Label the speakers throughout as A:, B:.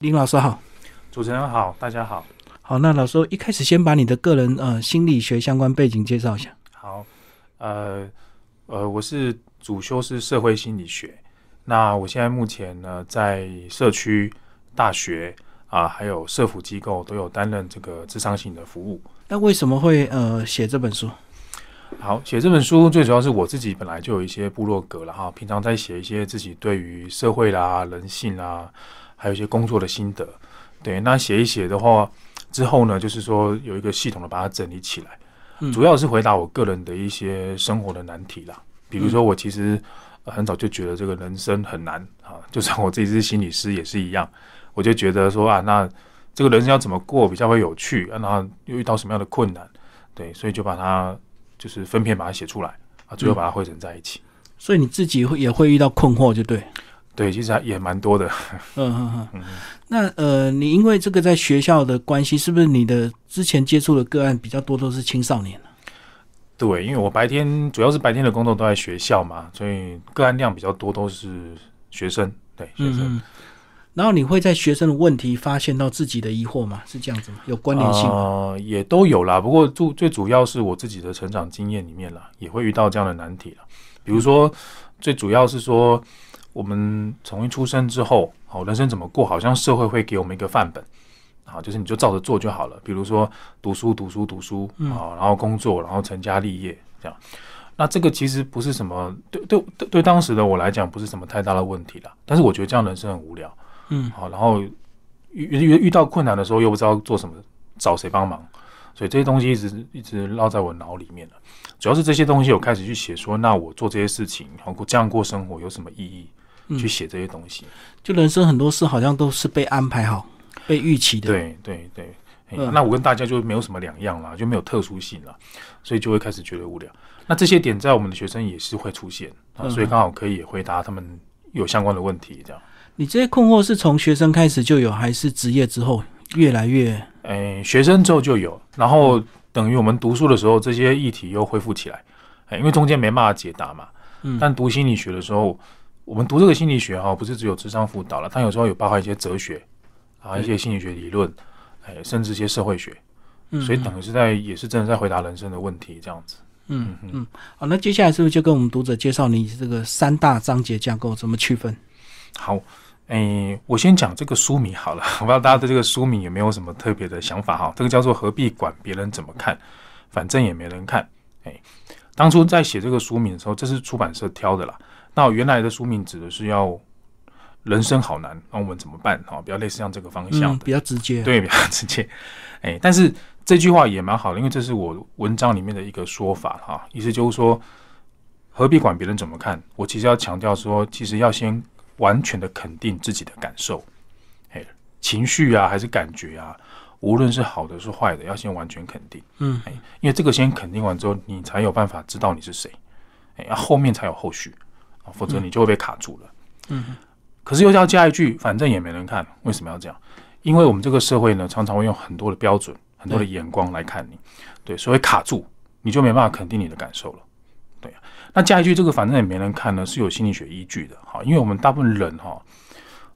A: 林老师好，
B: 主持人好，大家好。
A: 好，那老师一开始先把你的个人呃心理学相关背景介绍一下。
B: 好，呃呃，我是主修是社会心理学。那我现在目前呢，在社区、大学啊，还有社福机构都有担任这个智商性的服务。
A: 那为什么会呃写这本书？
B: 好，写这本书最主要是我自己本来就有一些部落格了哈，平常在写一些自己对于社会啦、人性啦，还有一些工作的心得。对，那写一写的话。之后呢，就是说有一个系统的把它整理起来，主要是回答我个人的一些生活的难题啦。比如说，我其实很早就觉得这个人生很难啊，就算我自己是心理师也是一样，我就觉得说啊，那这个人生要怎么过比较会有趣，然后又遇到什么样的困难，对，所以就把它就是分片把它写出来啊，最后把它汇整在一起。
A: 所以你自己会也会遇到困惑，就对。
B: 对，其实也蛮多的。
A: 嗯嗯嗯。那呃，你因为这个在学校的关系，是不是你的之前接触的个案比较多都是青少年
B: 对，因为我白天主要是白天的工作都在学校嘛，所以个案量比较多，都是学生。对，学生。
A: 然后你会在学生的问题发现到自己的疑惑吗？是这样子吗？有关联性？
B: 呃，也都有啦。不过主最主要是我自己的成长经验里面啦，也会遇到这样的难题了。比如说，最主要是说。我们从一出生之后，好人生怎么过，好像社会会给我们一个范本，好，就是你就照着做就好了。比如说读书、读书、读书，啊，然后工作，然后成家立业，这样。那这个其实不是什么对对对对当时的我来讲不是什么太大的问题了。但是我觉得这样人生很无聊，嗯，好，然后遇遇遇到困难的时候又不知道做什么，找谁帮忙，所以这些东西一直一直烙在我脑里面了。主要是这些东西我开始去写，说那我做这些事情，然后这样过生活有什么意义？去写这些东西，
A: 就人生很多事好像都是被安排好、被预期的。
B: 对对对，那我跟大家就没有什么两样了，就没有特殊性了，所以就会开始觉得无聊。那这些点在我们的学生也是会出现啊，所以刚好可以回答他们有相关的问题。这样，
A: 你这些困惑是从学生开始就有，还是职业之后越来越？
B: 诶，学生之后就有，然后等于我们读书的时候，这些议题又恢复起来，因为中间没办法解答嘛。嗯，但读心理学的时候。我们读这个心理学哈，不是只有智商辅导了，它有时候有包含一些哲学啊，一些心理学理论，哎，甚至一些社会学，所以等于是在也是真的在回答人生的问题这样子。
A: 嗯嗯，好，那接下来是不是就跟我们读者介绍你这个三大章节架构怎么区分？
B: 好，哎，我先讲这个书名好了，我不知道大家对这个书名有没有什么特别的想法哈？这个叫做何必管别人怎么看，反正也没人看。哎，当初在写这个书名的时候，这是出版社挑的啦。那原来的书名指的是要人生好难，那我们怎么办？哈，比较类似像这个方向，
A: 比较直接，
B: 对，比较直接。哎，但是这句话也蛮好的，因为这是我文章里面的一个说法哈，意思就是说，何必管别人怎么看？我其实要强调说，其实要先完全的肯定自己的感受，哎，情绪啊，还是感觉啊，无论是好的是坏的，要先完全肯定。嗯，哎，因为这个先肯定完之后，你才有办法知道你是谁，哎，后面才有后续。否则你就会被卡住了。嗯，可是又要加一句，反正也没人看，为什么要这样？因为我们这个社会呢，常常会用很多的标准、很多的眼光来看你，对，所以卡住，你就没办法肯定你的感受了。对那加一句，这个反正也没人看呢，是有心理学依据的。哈，因为我们大部分人哈，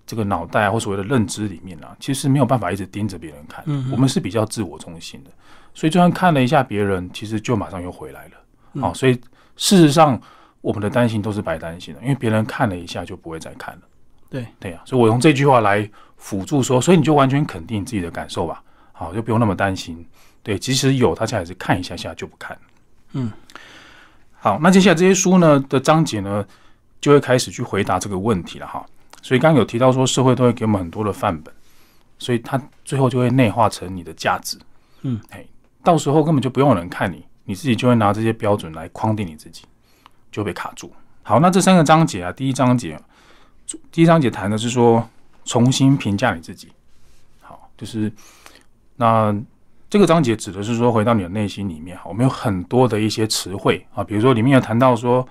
B: 这个脑袋或所谓的认知里面啊，其实没有办法一直盯着别人看，我们是比较自我中心的，所以就算看了一下别人，其实就马上又回来了。好，所以事实上。我们的担心都是白担心的，因为别人看了一下就不会再看了。
A: 对
B: 对呀，所以我用这句话来辅助说，所以你就完全肯定自己的感受吧，好，就不用那么担心。对，即使有，大家还是看一下下就不看。嗯，好，那接下来这些书呢的章节呢，就会开始去回答这个问题了哈。所以刚刚有提到说，社会都会给我们很多的范本，所以它最后就会内化成你的价值。嗯，哎，到时候根本就不用人看你，你自己就会拿这些标准来框定你自己。就被卡住。好，那这三个章节啊，第一章节，第一章节谈的是说重新评价你自己。好，就是那这个章节指的是说回到你的内心里面，我们有很多的一些词汇啊，比如说里面有谈到说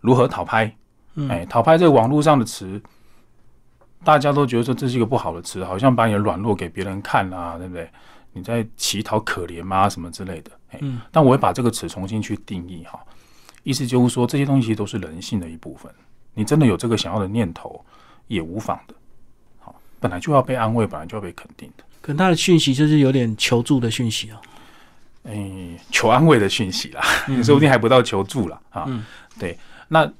B: 如何讨拍，哎，讨拍这个网络上的词，大家都觉得说这是一个不好的词，好像把你的软弱给别人看啊，对不对？你在乞讨可怜吗？什么之类的？嗯，但我会把这个词重新去定义哈。意思就是说，这些东西都是人性的一部分。你真的有这个想要的念头，也无妨的。好，本来就要被安慰，本来就要被肯定的。
A: 可能他的讯息就是有点求助的讯息哦。
B: 哎，求安慰的讯息啦，你 说不定还不到求助了啊。对，那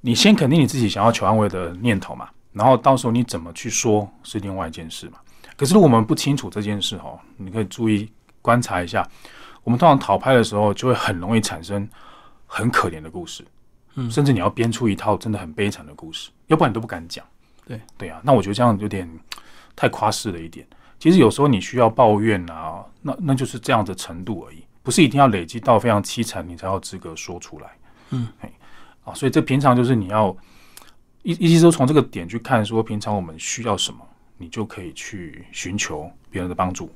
B: 你先肯定你自己想要求安慰的念头嘛，然后到时候你怎么去说是另外一件事嘛。可是如果我们不清楚这件事哦，你可以注意观察一下，我们通常讨拍的时候就会很容易产生很可怜的故事，嗯，甚至你要编出一套真的很悲惨的故事，要不然你都不敢讲。
A: 对
B: 对啊，那我觉得这样有点太夸饰了一点。其实有时候你需要抱怨啊，那那就是这样的程度而已，不是一定要累积到非常凄惨，你才有资格说出来。嗯，哎，啊，所以这平常就是你要一一直都从这个点去看，说平常我们需要什么，你就可以去寻求别人的帮助。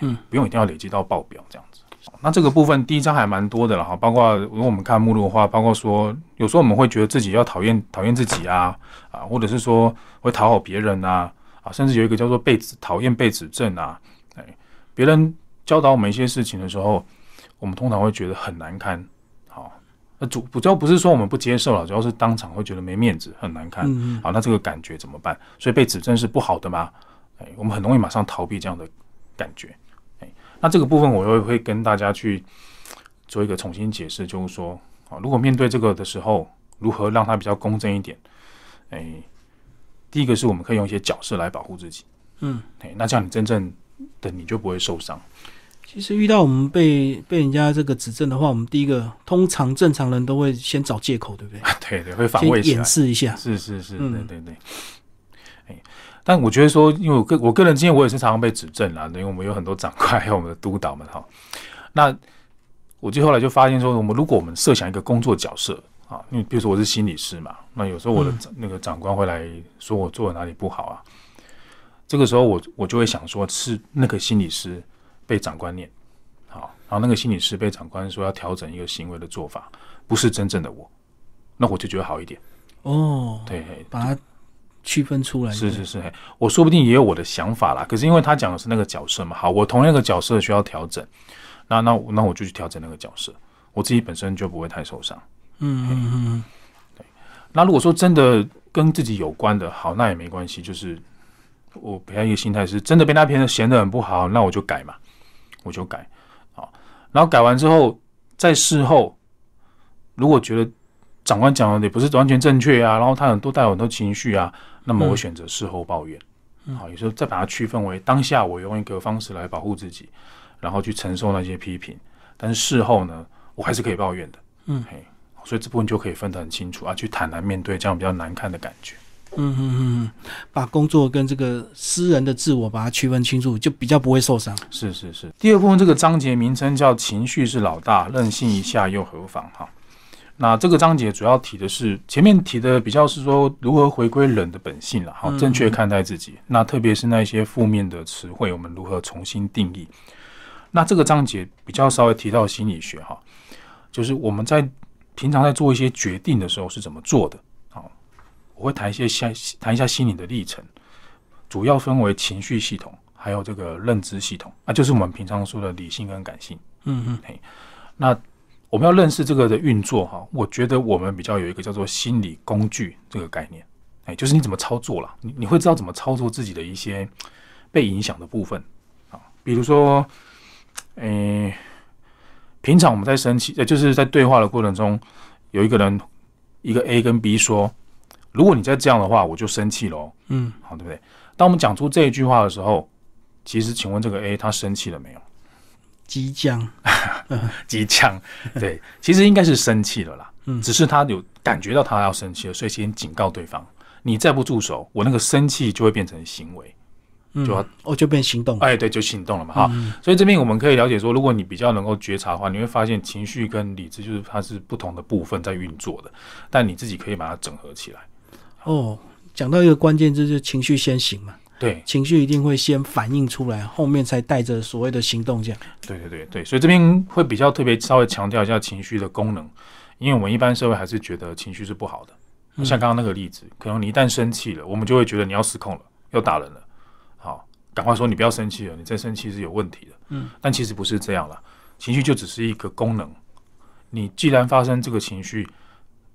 B: 嗯，不用一定要累积到爆表这样子。那这个部分第一章还蛮多的了哈，包括如果我们看目录的话，包括说有时候我们会觉得自己要讨厌讨厌自己啊啊，或者是说会讨好别人啊。啊，甚至有一个叫做被指讨厌被指正啊，哎，别人教导我们一些事情的时候，我们通常会觉得很难堪。好，那主主要不是说我们不接受了，主要是当场会觉得没面子，很难堪。好，那这个感觉怎么办？所以被指正是不好的吗？哎，我们很容易马上逃避这样的感觉。哎，那这个部分我又会跟大家去做一个重新解释，就是说，啊，如果面对这个的时候，如何让它比较公正一点？哎。第一个是我们可以用一些角色来保护自己，嗯，哎，那这样你真正的你就不会受伤。
A: 其实遇到我们被被人家这个指证的话，我们第一个通常正常人都会先找借口，对不对？
B: 对对，会防卫
A: 掩饰一下。
B: 是是是，对对对。哎，但我觉得说，因为我个我个人经验，我也是常常被指正啦，因为我们有很多长官还有我们的督导们哈。那我就后来就发现说，我们如果我们设想一个工作角色。啊，因为比如说我是心理师嘛，那有时候我的那个长官会来说我做的哪里不好啊，这个时候我我就会想说，是那个心理师被长官念，好，然后那个心理师被长官说要调整一个行为的做法，不是真正的我，那我就觉得好一点。
A: 哦，
B: 对，
A: 把它区分出来。
B: 是是是，我说不定也有我的想法啦，可是因为他讲的是那个角色嘛，好，我同样个角色需要调整，那那那我就去调整那个角色，我自己本身就不会太受伤。嗯嗯嗯，对。那如果说真的跟自己有关的，好，那也没关系。就是我培养一个心态，是真的被那篇闲的很不好，那我就改嘛，我就改。好，然后改完之后，在事后，如果觉得长官讲的也不是完全正确啊，然后他很多带有很多情绪啊，那么我选择事后抱怨。好，有时候再把它区分为当下我用一个方式来保护自己，然后去承受那些批评，但是事后呢，我还是可以抱怨的。嗯，嘿。所以这部分就可以分得很清楚啊，去坦然面对这样比较难看的感觉。嗯嗯
A: 嗯，把工作跟这个私人的自我把它区分清楚，就比较不会受伤。
B: 是是是。第二部分这个章节名称叫“情绪是老大，任性一下又何妨”哈。那这个章节主要提的是前面提的比较是说如何回归人的本性了，好，正确看待自己。那特别是那些负面的词汇，我们如何重新定义？那这个章节比较稍微提到心理学哈，就是我们在。平常在做一些决定的时候是怎么做的？好，我会谈一些下谈一下心理的历程，主要分为情绪系统，还有这个认知系统，那就是我们平常说的理性跟感性。嗯嗯，嘿，那我们要认识这个的运作哈，我觉得我们比较有一个叫做心理工具这个概念，哎，就是你怎么操作了，你你会知道怎么操作自己的一些被影响的部分啊，比如说，诶。平常我们在生气，呃，就是在对话的过程中，有一个人，一个 A 跟 B 说：“如果你再这样的话，我就生气喽。”嗯，好，对不对？当我们讲出这一句话的时候，其实，请问这个 A 他生气了没有？
A: 激将，
B: 激将，对，其实应该是生气了啦。嗯，只是他有感觉到他要生气了，所以先警告对方：“你再不住手，我那个生气就会变成行为。”
A: 就要哦，就变行动，
B: 哎，对，就行动了嘛，哈。所以这边我们可以了解说，如果你比较能够觉察的话，你会发现情绪跟理智就是它是不同的部分在运作的，但你自己可以把它整合起来。
A: 哦，讲到一个关键字就是情绪先行嘛，
B: 对，
A: 情绪一定会先反映出来，后面才带着所谓的行动这样。
B: 对对对对，所以这边会比较特别稍微强调一下情绪的功能，因为我们一般社会还是觉得情绪是不好的。像刚刚那个例子，可能你一旦生气了，我们就会觉得你要失控了，要打人了。好赶快说，你不要生气了，你再生气是有问题的。嗯，但其实不是这样了，情绪就只是一个功能。你既然发生这个情绪，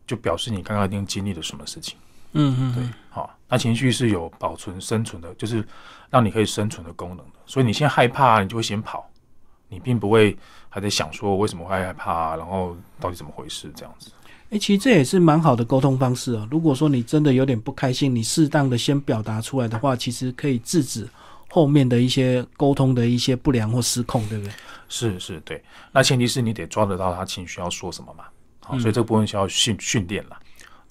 B: 就表示你刚刚一定经历了什么事情。
A: 嗯嗯，
B: 对，好，那情绪是有保存生存的，就是让你可以生存的功能的。所以你现在害怕，你就会先跑，你并不会还在想说为什么会害怕，然后到底怎么回事这样子。
A: 哎，其实这也是蛮好的沟通方式啊。如果说你真的有点不开心，你适当的先表达出来的话，其实可以制止后面的一些沟通的一些不良或失控，对不对？
B: 是是，对。那前提是你得抓得到他情绪要说什么嘛。好，所以这部分需要训训练了。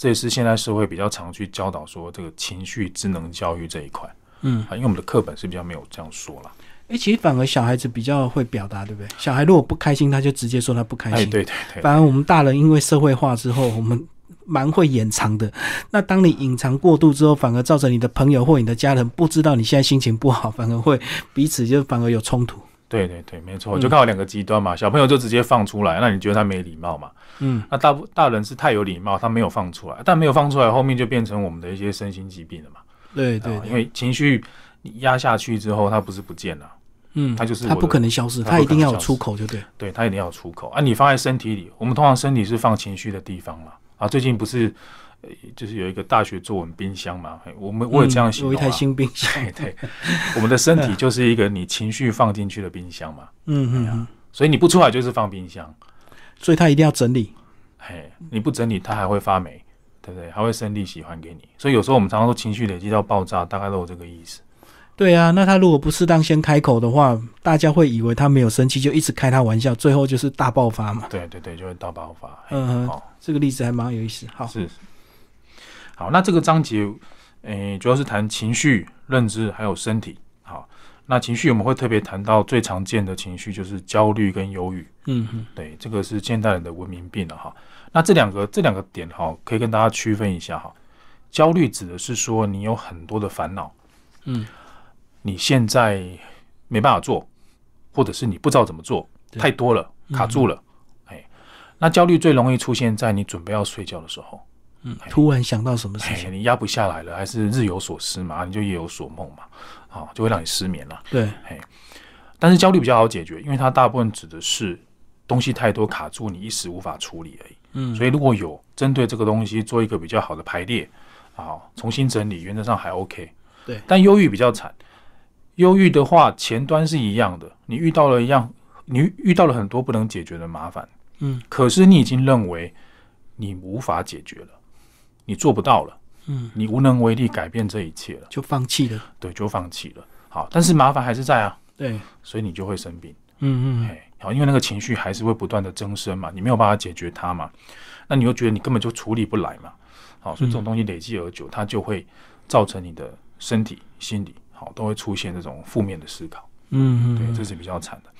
B: 这也是现在社会比较常去教导说这个情绪智能教育这一块。
A: 嗯，
B: 啊，因为我们的课本是比较没有这样说了。
A: 哎，其实反而小孩子比较会表达，对不对？小孩如果不开心，他就直接说他不开心。
B: 哎，对对对。
A: 反而我们大人因为社会化之后，我们蛮会掩藏的。那当你隐藏过度之后，反而造成你的朋友或你的家人不知道你现在心情不好，反而会彼此就反而有冲突。
B: 对对对，没错，就刚好两个极端嘛。小朋友就直接放出来，那你觉得他没礼貌嘛？
A: 嗯。
B: 那大大人是太有礼貌，他没有放出来，但没有放出来，后面就变成我们的一些身心疾病了嘛。
A: 对对，
B: 因为情绪你压下去之后，它不是不见了，
A: 嗯，
B: 它就是
A: 它不可能消失，它一定要有出口，就对。
B: 对，它一定要有出口啊！你放在身体里，我们通常身体是放情绪的地方嘛。啊，最近不是就是有一个大学作文冰箱嘛？我们我有这样形
A: 容，有一台新冰箱。
B: 对，我们的身体 就是一个你情绪放进去的冰箱嘛。
A: 嗯嗯，
B: 所以你不出来就是放冰箱，
A: 所以它一定要整理。
B: 嘿，你不整理，它还会发霉。对不对？还会生利喜欢给你，所以有时候我们常常说情绪累积到爆炸，大概都有这个意思。
A: 对啊，那他如果不适当先开口的话，大家会以为他没有生气，就一直开他玩笑，最后就是大爆发嘛。
B: 对对对，就会大爆发。
A: 嗯，好，这个例子还蛮有意思。好，
B: 是好，那这个章节，诶，主要是谈情绪、认知还有身体。好，那情绪我们会特别谈到最常见的情绪就是焦虑跟忧郁。
A: 嗯哼，
B: 对，这个是现代人的文明病了哈。那这两个这两个点哈，可以跟大家区分一下哈。焦虑指的是说你有很多的烦恼，
A: 嗯，
B: 你现在没办法做，或者是你不知道怎么做，太多了，卡住了，哎，那焦虑最容易出现在你准备要睡觉的时候，
A: 嗯，突然想到什么事情，
B: 你压不下来了，还是日有所思嘛，你就夜有所梦嘛，啊，就会让你失眠了。
A: 对，
B: 哎，但是焦虑比较好解决，因为它大部分指的是东西太多卡住，你一时无法处理而已。
A: 嗯，
B: 所以如果有针对这个东西做一个比较好的排列，啊，重新整理，原则上还 OK。
A: 对，
B: 但忧郁比较惨。忧郁的话，前端是一样的，你遇到了一样，你遇到了很多不能解决的麻烦。
A: 嗯，
B: 可是你已经认为你无法解决了，你做不到了。
A: 嗯，
B: 你无能为力改变这一切了，
A: 就放弃了。
B: 对，就放弃了。好，但是麻烦还是在啊。
A: 对，
B: 所以你就会生病。
A: 嗯嗯，
B: 哎，好，因为那个情绪还是会不断的增生嘛，你没有办法解决它嘛，那你又觉得你根本就处理不来嘛，好，所以这种东西累积而久，它就会造成你的身体、心理，好，都会出现这种负面的思考。
A: 嗯嗯，
B: 对，这是比较惨的。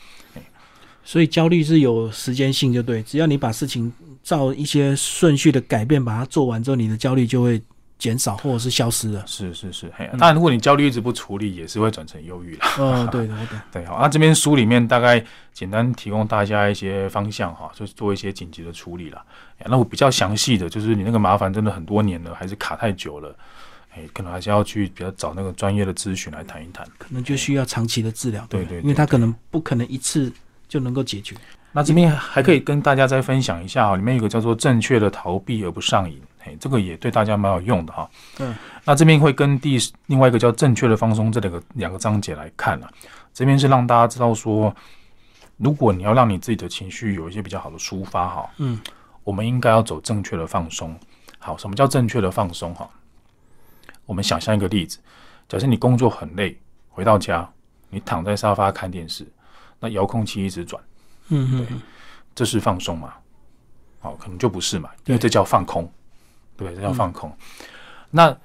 A: 所以焦虑是有时间性，就对，只要你把事情照一些顺序的改变，把它做完之后，你的焦虑就会。减少或者是消失了，
B: 是是是，嘿，当然如果你焦虑一直不处理，也是会转成忧郁了。
A: 嗯，对的，对
B: 对，好，那这边书里面大概简单提供大家一些方向哈，就是做一些紧急的处理了。那我比较详细的就是你那个麻烦真的很多年了，还是卡太久了，哎，可能还是要去比较找那个专业的咨询来谈一谈，
A: 可能就需要长期的治疗，
B: 对对，
A: 因为他可能不可能一次就能够解决。
B: 那这边还可以跟大家再分享一下哈，里面有个叫做正确的逃避而不上瘾。嘿，这个也对大家蛮有用的哈。
A: 嗯，
B: 那这边会跟第另外一个叫正确的放松这两个两个章节来看了。这边是让大家知道说，如果你要让你自己的情绪有一些比较好的抒发哈，
A: 嗯，
B: 我们应该要走正确的放松。好，什么叫正确的放松哈？我们想象一个例子，假设你工作很累，回到家，你躺在沙发看电视，那遥控器一直转，
A: 嗯嗯，
B: 这是放松嘛？好，可能就不是嘛，因为这叫放空。对，这叫放空。那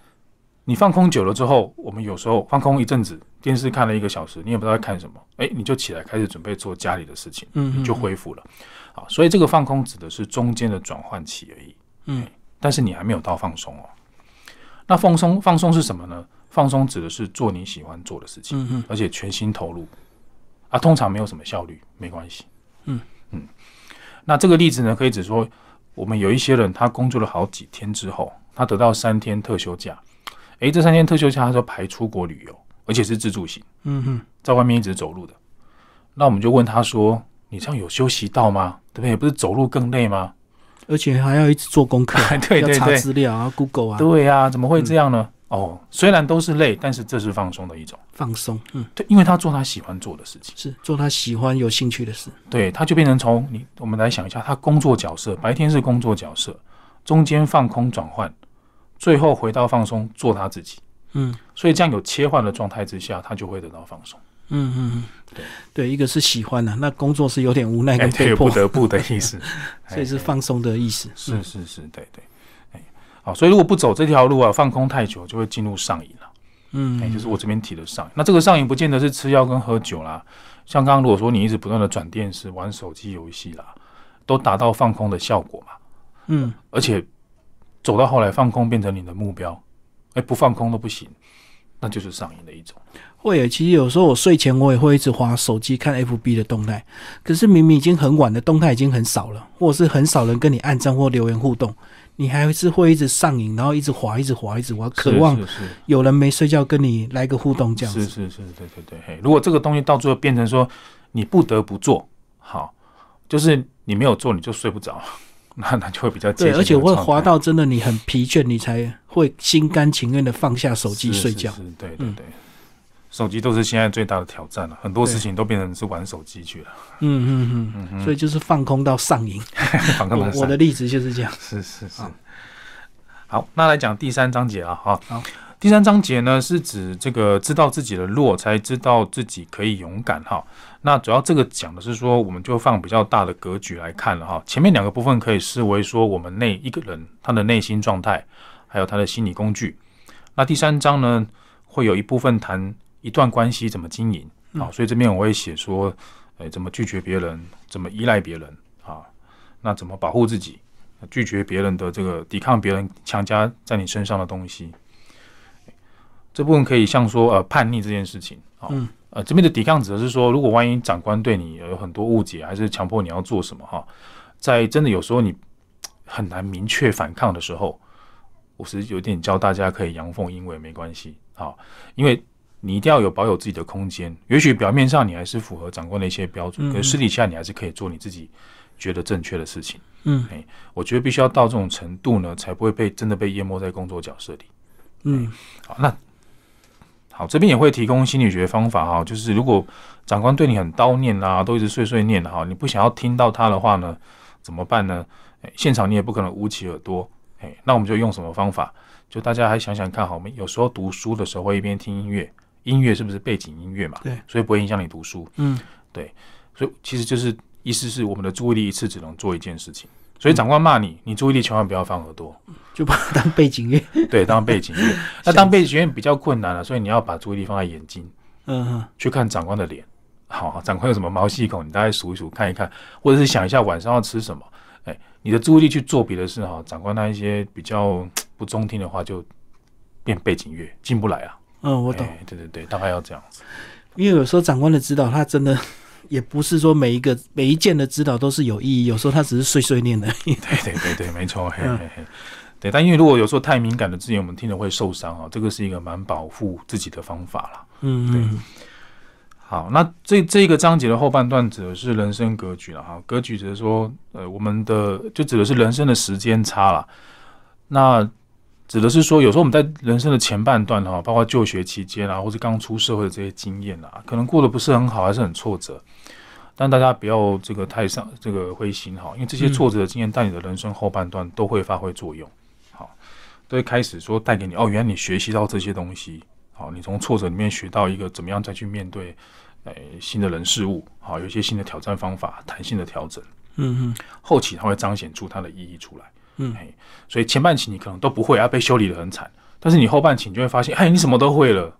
B: 你放空久了之后，我们有时候放空一阵子，电视看了一个小时，你也不知道在看什么，哎，你就起来开始准备做家里的事情，
A: 嗯，
B: 就恢复了。好，所以这个放空指的是中间的转换期而已，
A: 嗯，
B: 但是你还没有到放松哦。那放松放松是什么呢？放松指的是做你喜欢做的事情，
A: 嗯
B: 而且全心投入。啊，通常没有什么效率，没关系，
A: 嗯
B: 嗯。那这个例子呢，可以指说。我们有一些人，他工作了好几天之后，他得到三天特休假。诶，这三天特休假，他说排出国旅游，而且是自助行，
A: 嗯哼，
B: 在外面一直走路的。那我们就问他说：“你这样有休息到吗？对不对？不是走路更累吗？”
A: 而且还要一直做功课，
B: 对对
A: 要查资料啊，Google 啊，
B: 对呀、怎么会这样呢？哦，虽然都是累，但是这是放松的一种。
A: 放松，嗯，
B: 对，因为他做他喜欢做的事情，
A: 是做他喜欢、有兴趣的事。
B: 对，他就变成从你，我们来想一下，他工作角色，白天是工作角色，中间放空转换，最后回到放松，做他自己。
A: 嗯
B: 所以这样有切换的状态之下，他就会得到放松。
A: 嗯嗯嗯，
B: 对
A: 对，一个是喜欢的、那工作是有点无奈
B: 哎，
A: 跟
B: 对，
A: 被迫，
B: 不得不的意思。
A: 所以是
B: 哎
A: 放松的意思。
B: 是是是，对对。哎，好，所以如果不走这条路啊，放空太久，就会进入上瘾了。
A: 嗯，
B: 哎，就是我这边提的上瘾。那这个上瘾不见得是吃药跟喝酒啦，像刚刚如果说你一直不断的转电视、玩手机游戏啦，都达到放空的效果嘛。
A: 嗯
B: 而且走到后来，放空变成你的目标，哎，不放空都不行，那就是上瘾的一种。
A: 会耶，其实有时候我睡前我也会一直划手机看 FB 的动态，可是明明已经很晚了，动态已经很少了，或者是很少人跟你按赞或留言互动，你还是会一直上瘾，然后一直滑，一直滑，一直滑，渴望有人没睡觉跟你来个互动这样子。
B: 是是是，对对对。如果这个东西到最后变成说你不得不做，好，就是你没有做你就睡不着，那那就会比较
A: 对，而且会滑到真的你很疲倦，你才会心甘情愿的放下手机睡觉。
B: 对对对。手机都是现在最大的挑战了，很多事情都变成是玩手机去了。
A: 嗯嗯嗯，
B: 嗯
A: 所以就是放空到上瘾。我我的例子就是这样。
B: 是是是
A: 好。
B: 好，那来讲第三章节了，哈。
A: 好。
B: 第三章节呢是指这个知道自己的弱，才知道自己可以勇敢哈。那主要这个讲的是说，我们就放比较大的格局来看了哈。前面两个部分可以视为说我们内一个人他的内心状态，还有他的心理工具。那第三章呢，会有一部分谈一段关系怎么经营啊，所以这边我会写说，哎，怎么拒绝别人，怎么依赖别人啊，那怎么保护自己。拒绝别人的这个抵抗别人强加在你身上的东西，这部分可以像说呃叛逆这件事情啊，
A: 嗯
B: 呃这边的抵抗指的是说，如果万一长官对你有很多误解，还是强迫你要做什么哈，在真的有时候你很难明确反抗的时候，我是有点教大家可以阳奉阴违没关系啊，因为你一定要有保有自己的空间，也许表面上你还是符合长官的一些标准，
A: 嗯
B: 可是私底下你还是可以做你自己觉得正确的事情。
A: 嗯
B: 我觉得必须要到这种程度呢，才不会被真的被淹没在工作角色里。
A: 嗯
B: 好，那好，这边也会提供心理学方法哈，就是如果长官对你很叨念啊，都一直碎碎念哈，你不想要听到他的话呢，怎么办呢？哎，现场你也不可能捂起耳朵，哎，那我们就用什么方法？就大家还想想看好，我们有时候读书的时候会一边听音乐，音乐是不是背景音乐嘛？
A: 对，
B: 所以不会影响你读书。
A: 嗯对
B: 所以其实就是意思是我们的注意力一次只能做一件事情。所以长官骂你，你注意力千万不要放耳朵，
A: 就把它当背景乐。
B: 对，当背景乐。那当背景乐比较困难了，所以你要把注意力放在眼睛，
A: 嗯嗯
B: 去看长官的脸。好，长官有什么毛细孔，你大概数一数，看一看，或者是想一下晚上要吃什么。哎，你的注意力去做别的事哈，长官那一些比较不中听的话，就变背景乐，进不来啊。
A: 嗯，我懂。
B: 哎对对对，大概要这样子。
A: 因为有时候长官的指导，他真的 也不是说每一个每一件的指导都是有意义，有时候他只是碎碎念而已。
B: 对对对对，没错，嘿
A: 嗯
B: 嘿嘿。对，但因为如果有时候太敏感的字眼，我们听了会受伤啊，这个是一个蛮保护自己的方法啦。
A: 嗯嗯
B: 好，那这这个章节的后半段指的是人生格局了哈，格局指的是说，呃，我们的就指的是人生的时间差了。那指的是说，有时候我们在人生的前半段哈，包括就学期间啊，或者刚出社会的这些经验啊，可能过得不是很好，还是很挫折。但大家不要这个太上这个灰心哈，因为这些挫折的经验在你的人生后半段都会发挥作用，好，都会开始说带给你哦，原来你学习到这些东西，好，你从挫折里面学到一个怎么样再去面对。诶新的人事物，好，有一些新的挑战方法，弹性的调整，
A: 嗯嗯
B: 后期它会彰显出它的意义出来。
A: 嗯
B: 嘿，所以前半期你可能都不会，要被修理的很惨，但是你后半期你就会发现，哎，你什么都会了，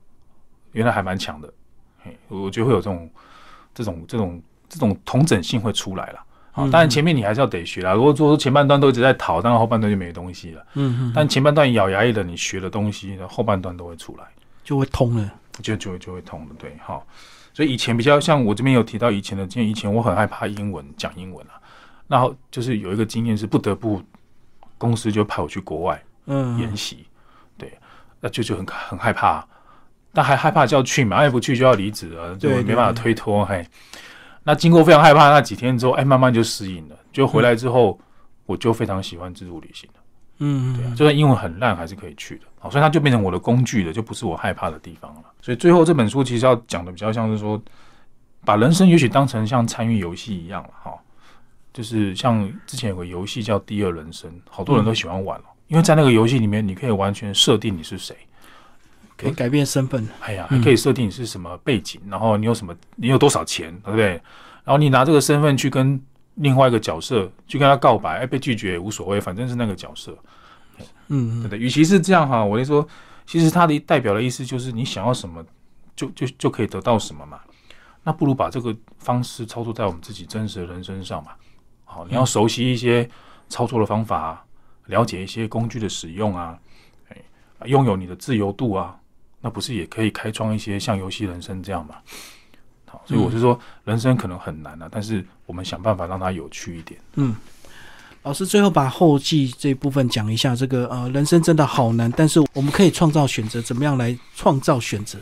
B: 原来还蛮强的。嘿，我觉得会有这种这种这种这种同整性会出来了。好，
A: 嗯
B: 当然前面你还是要得学啦。如果说前半段都一直在逃，当然后半段就没东西了。
A: 嗯嗯，
B: 但前半段咬牙一忍，你学的东西，后半段都会出来。
A: 就会通了。
B: 就就就会通了，对，好，所以以前比较像我这边有提到以前的经验，以前我很害怕英文讲英文啊，然后就是有一个经验是不得不公司就派我去国外
A: 嗯
B: 研习，对，那就就很很害怕，但还害怕就要去嘛，哎不去就要离职了，就没办法推脱，嘿，那经过非常害怕那几天之后，哎，慢慢就适应了，就回来之后。我就非常喜欢自助旅行了。
A: 嗯，
B: 对啊，就算英文很烂，还是可以去的。好，所以它就变成我的工具了，就不是我害怕的地方了。所以最后这本书其实要讲的比较像是说，把人生也许当成像参与游戏一样了。哈，就是像之前有个游戏叫《第二人生》，好多人都喜欢玩了，因为在那个游戏里面，你可以完全设定你是谁，
A: 可以改变身份。
B: 哎呀，还可以设定你是什么背景，然后你有什么，你有多少钱，对不对？然后你拿这个身份去跟另外一个角色去跟他告白，哎，被拒绝也无所谓，反正是那个角色。
A: 嗯，
B: 对的。与其是这样哈，我就说，其实它的代表的意思就是你想要什么，就就就可以得到什么嘛。那不如把这个方式操作在我们自己真实的人身上嘛。好，你要熟悉一些操作的方法，了解一些工具的使用啊，哎，拥有你的自由度啊，那不是也可以开创一些像游戏人生这样嘛？好，所以我是说，人生可能很难啊，但是我们想办法让它有趣一点。
A: 嗯。老师最后把后记这部分讲一下，这个呃，人生真的好难，但是我们可以创造选择，怎么样来创造选择？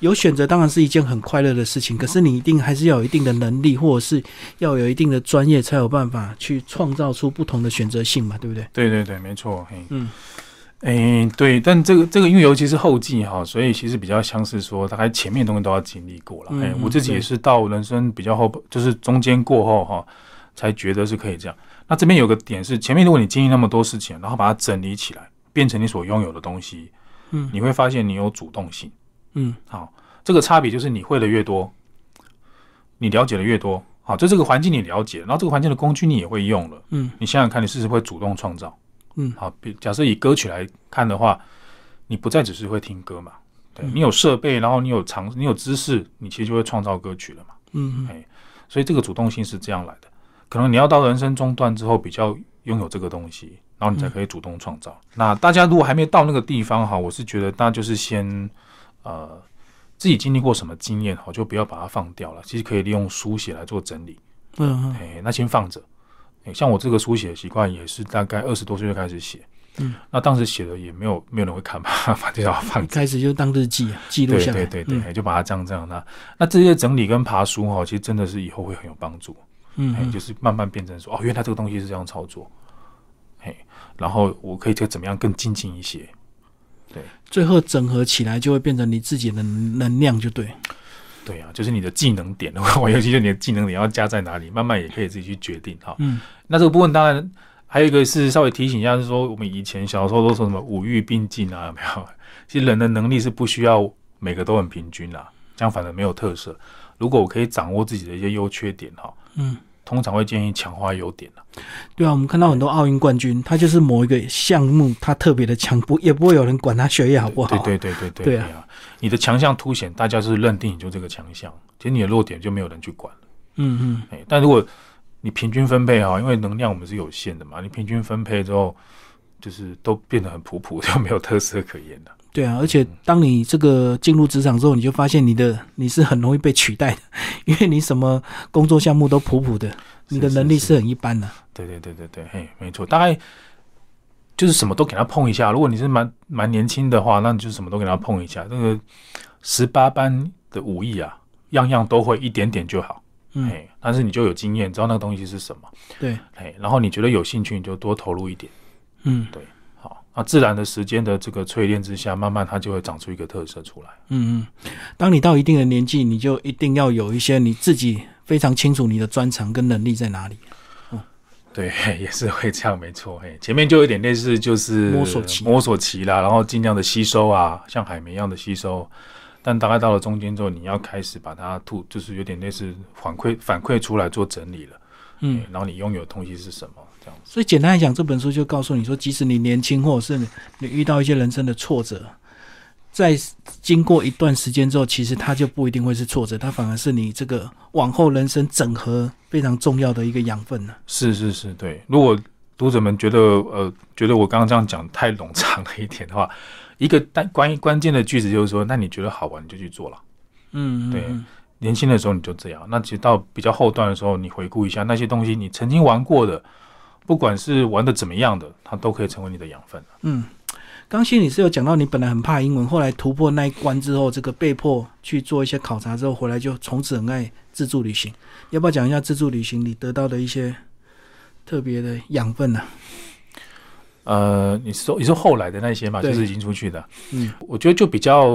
A: 有选择当然是一件很快乐的事情，可是你一定还是要有一定的能力，或者是要有一定的专业，才有办法去创造出不同的选择性嘛，对不对？
B: 对对对，没错。嗯，哎，对，但这个这个因为尤其是后继哈，所以其实比较像是说，大概前面东西都要经历过了。哎，我自己也是到人生比较后，就是中间过后哈，才觉得是可以这样。那这边有个点是，前面如果你经历那么多事情，然后把它整理起来，变成你所拥有的东西，
A: 嗯，
B: 你会发现你有主动性，
A: 嗯，
B: 好，这个差别就是你会的越多，你了解的越多，好，就这个环境你了解，然后这个环境的工具你也会用了，
A: 嗯，
B: 你想想看，你是不是会主动创造，
A: 嗯，
B: 好，比假设以歌曲来看的话，你不再只是会听歌嘛，对你有设备，然后你有常，你有知识，你其实就会创造歌曲了嘛，
A: 嗯，
B: 哎，所以这个主动性是这样来的。可能你要到人生中段之后，比较拥有这个东西，然后你才可以主动创造。那大家如果还没到那个地方哈，我是觉得大家就是先呃自己经历过什么经验好，就不要把它放掉了。其实可以利用书写来做整理。
A: 嗯，
B: 哎，那先放着。像我这个书写的习惯也是大概二十多岁就开始写。
A: 嗯，
B: 那当时写的也没有没有人会看吧，反正要放。
A: 开始就当日记记录下
B: 来。对对对对，就把它这样这样。那那这些整理跟爬书哈，其实真的是以后会很有帮助。
A: 嗯，
B: 就是慢慢变成说，哦，原来这个东西是这样操作，嘿，然后我可以就怎么样更精进一些，对，
A: 最后整合起来就会变成你自己的能量，就对，
B: 对啊，就是你的技能点的话，尤其是你的技能点要加在哪里，慢慢也可以自己去决定哈。
A: 嗯，
B: 那这个部分当然还有一个是稍微提醒一下，是说我们以前小时候都说什么五育并进啊，有 没有？其实人的能力是不需要每个都很平均啦，这样反而没有特色。如果我可以掌握自己的一些优缺点哈，
A: 嗯。
B: 通常会建议强化优点
A: 对啊，我们看到很多奥运冠军，他就是某一个项目他特别的强，不也不会有人管他学业好不好。
B: 对对对对对。
A: 对啊，
B: 你的强项凸显，大家是认定你就这个强项，其实你的弱点就没有人去管了。
A: 嗯嗯。
B: 哎，但如果你平均分配哈，因为能量我们是有限的嘛，你平均分配之后，就是都变得很普普，就没有特色可言的。
A: 对啊，而且当你这个进入职场之后，你就发现你的你是很容易被取代的，因为你什么工作项目都普普的，你的能力是很一般的。
B: 对对对对对，嘿，没错，大概就是什么都给他碰一下。如果你是蛮蛮年轻的话，那你就什么都给他碰一下。那个十八般的武艺啊，样样都会一点点就好。
A: 嗯，
B: 但是你就有经验，知道那个东西是什么。
A: 对，
B: 哎，然后你觉得有兴趣，你就多投入一点。
A: 嗯，
B: 对。啊，自然的时间的这个淬炼之下，慢慢它就会长出一个特色出来。
A: 嗯嗯，当你到一定的年纪，你就一定要有一些你自己非常清楚你的专长跟能力在哪里。
B: 嗯，对，也是会这样，没错。嘿，前面就有点类似，就是
A: 摸索期，
B: 摸索期啦，然后尽量的吸收啊，像海绵一样的吸收。但大概到了中间之后，你要开始把它吐，就是有点类似反馈反馈出来做整理了。
A: 嗯，
B: 然后你拥有的东西是什么？
A: 所以简单来讲，这本书就告诉你说，即使你年轻，或者是你遇到一些人生的挫折，在经过一段时间之后，其实它就不一定会是挫折，它反而是你这个往后人生整合非常重要的一个养分呢。
B: 是是是，对。如果读者们觉得呃觉得我刚刚这样讲太冗长了一点的话，一个单关于关键的句子就是说，那你觉得好玩你就去做了。
A: 嗯，
B: 对。年轻的时候你就这样，那其实到比较后段的时候，你回顾一下那些东西，你曾经玩过的。不管是玩的怎么样的，它都可以成为你的养分。
A: 嗯，刚心你是有讲到你本来很怕英文，后来突破那一关之后，这个被迫去做一些考察之后，回来就从此很爱自助旅行。要不要讲一下自助旅行你得到的一些特别的养分呢？
B: 呃，你说你说后来的那些嘛，就是已经出去的，
A: 嗯，
B: 我觉得就比较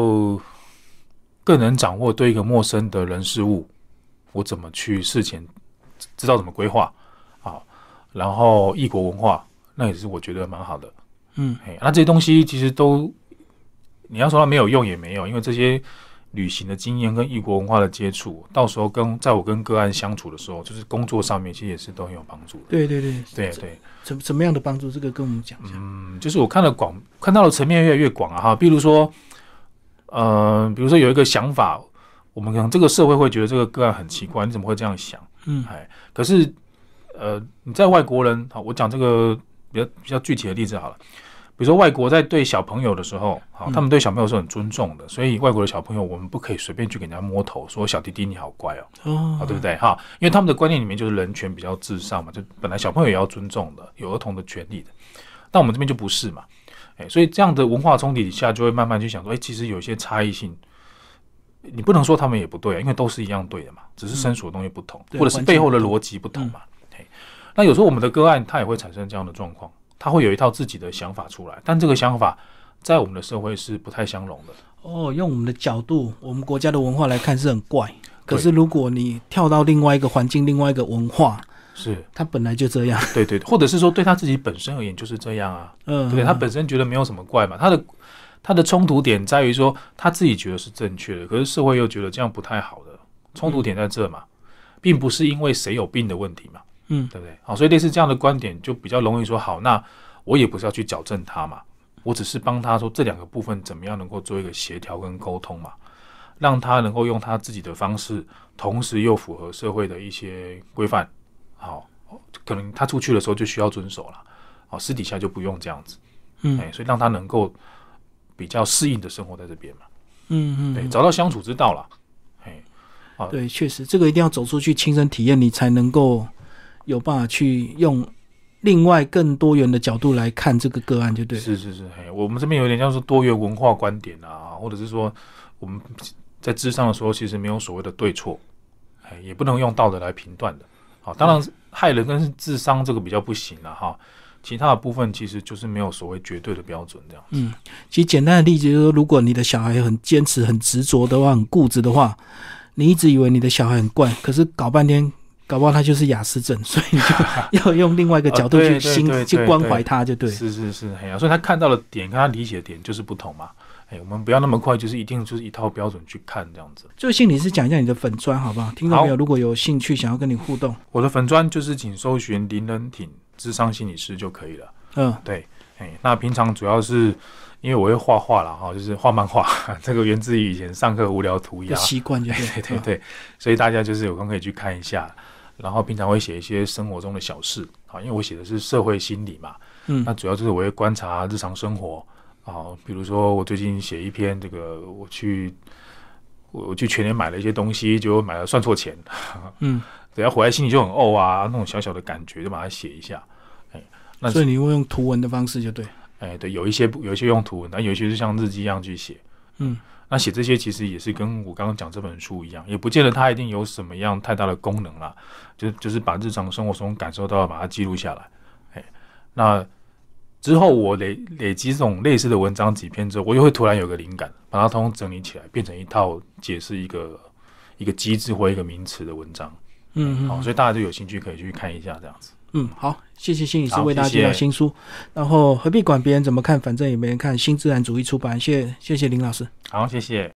B: 更能掌握对一个陌生的人事物，我怎么去事前知道怎么规划啊，然后异国文化，那也是我觉得蛮好的。
A: 嗯，
B: 嘿，那这些东西其实都你要说它没有用也没有，因为这些旅行的经验跟异国文化的接触，到时候跟在我跟个案相处的时候，就是工作上面其实也是都很有帮助的。
A: 对对对，
B: 对对，
A: 怎怎么样的帮助？这个跟我们讲一下。
B: 嗯，就是我看了广看到的层面越来越广啊哈，比如说，呃，比如说有一个想法，我们可能这个社会会觉得这个个案很奇怪，你怎么会这样想？
A: 嗯
B: 哎，可是呃，你在外国人，好，我讲这个比较比较具体的例子好了。比如说，外国在对小朋友的时候，好，
A: 嗯
B: 他们对小朋友是很尊重的，所以外国的小朋友，我们不可以随便去给人家摸头，说小弟弟你好乖哦，
A: 哦
B: 啊，对不对？哈，因为他们的观念里面就是人权比较至上嘛，就本来小朋友也要尊重的，有儿童的权利的，但我们这边就不是嘛，哎，所以这样的文化冲突底下，就会慢慢去想说，哎，其实有一些差异性，你不能说他们也不对啊，因为都是一样对的嘛，只是身处的东西不同，
A: 对
B: 或者是背后的逻辑不同嘛。嘿，那有时候我们的个案，它也会产生这样的状况，他会有一套自己的想法出来，但这个想法在我们的社会是不太相容的。
A: 哦，用我们的角度，我们国家的文化来看是很怪。可是如果你跳到另外一个环境、另外一个文化，
B: 是
A: 它本来就这样。
B: 对对，或者是说对他自己本身而言就是这样啊。
A: 嗯，
B: 对他本身觉得没有什么怪嘛，他的他的冲突点在于说他自己觉得是正确的，可是社会又觉得这样不太好的，冲突点在这嘛，并不是因为谁有病的问题嘛，
A: 嗯
B: 对不对？好，所以类似这样的观点就比较容易说好，那我也不是要去矫正他嘛，我只是帮他说这两个部分怎么样能够做一个协调跟沟通嘛，让他能够用他自己的方式，同时又符合社会的一些规范，好，可能他出去的时候就需要遵守了，好，私底下就不用这样子。
A: 嗯
B: 哎，所以让他能够比较适应的生活在这边嘛，
A: 嗯，嗯对，
B: 找到相处之道了。哎，
A: 对，确实，这个一定要走出去亲身体验，你才能够有办法去用另外更多元的角度来看这个个案，就对了。
B: 是是是，哎，我们这边有点像是多元文化观点啊，或者是说我们在智商的时候，其实没有所谓的对错，哎，也不能用道德来评断的。好，当然害人跟智商这个比较不行了哈，其他的部分其实就是没有所谓绝对的标准这样。
A: 嗯，其实简单的例子就是说，如果你的小孩很坚持、很执着的话，很固执的话，你一直以为你的小孩很怪，可是搞半天，搞不好他就是雅思症，所以你就要用另外一个角度去 心、去关怀他，就对。
B: 是是是，哎呀，所以他看到的点跟他理解的点就是不同嘛。哎，我们不要那么快，就是一定就是一套标准去看这样子。
A: 最后，心理师讲一下你的粉砖好不好？听到没
B: 有
A: 如果有兴趣想要跟你互动，
B: 我的粉砖就是请搜寻林仁挺智商心理师就可以了。
A: 嗯
B: 对，哎，那平常主要是因为我会画画了，哈，就是画漫画，这个源自于以前上课无聊涂
A: 的
B: 鸦，
A: 习惯。对
B: 对对，所以大家就是有空可以去看一下。然后平常会写一些生活中的小事，啊，因为我写的是社会心理嘛，
A: 嗯
B: 那主要就是我会观察日常生活啊，比如说我最近写一篇这个，我去我我去全年买了一些东西，结果买了算错钱，
A: 嗯，
B: 等下回来心里就很怄啊，那种小小的感觉就把它写一下，哎，那
A: 所以你会用图文的方式就对。
B: 哎，对，有一些有一些用图文，但有一些是像日记一样去写。
A: 嗯，
B: 那写这些其实也是跟我刚刚讲这本书一样，也不见得它一定有什么样太大的功能啦，就就是把日常生活中感受到的把它记录下来。哎，那之后我累累积这种类似的文章几篇之后，我又会突然有个灵感，把它通通整理起来，变成一套解释一个一个机制或一个名词的文章。
A: 嗯好
B: 所以大家就有兴趣可以去看一下这样子。
A: 嗯，好，谢谢心理师为大家介绍新书，然后何必管别人怎么看，反正也没人看。新自然主义出版，谢谢谢林老师。
B: 好，谢谢。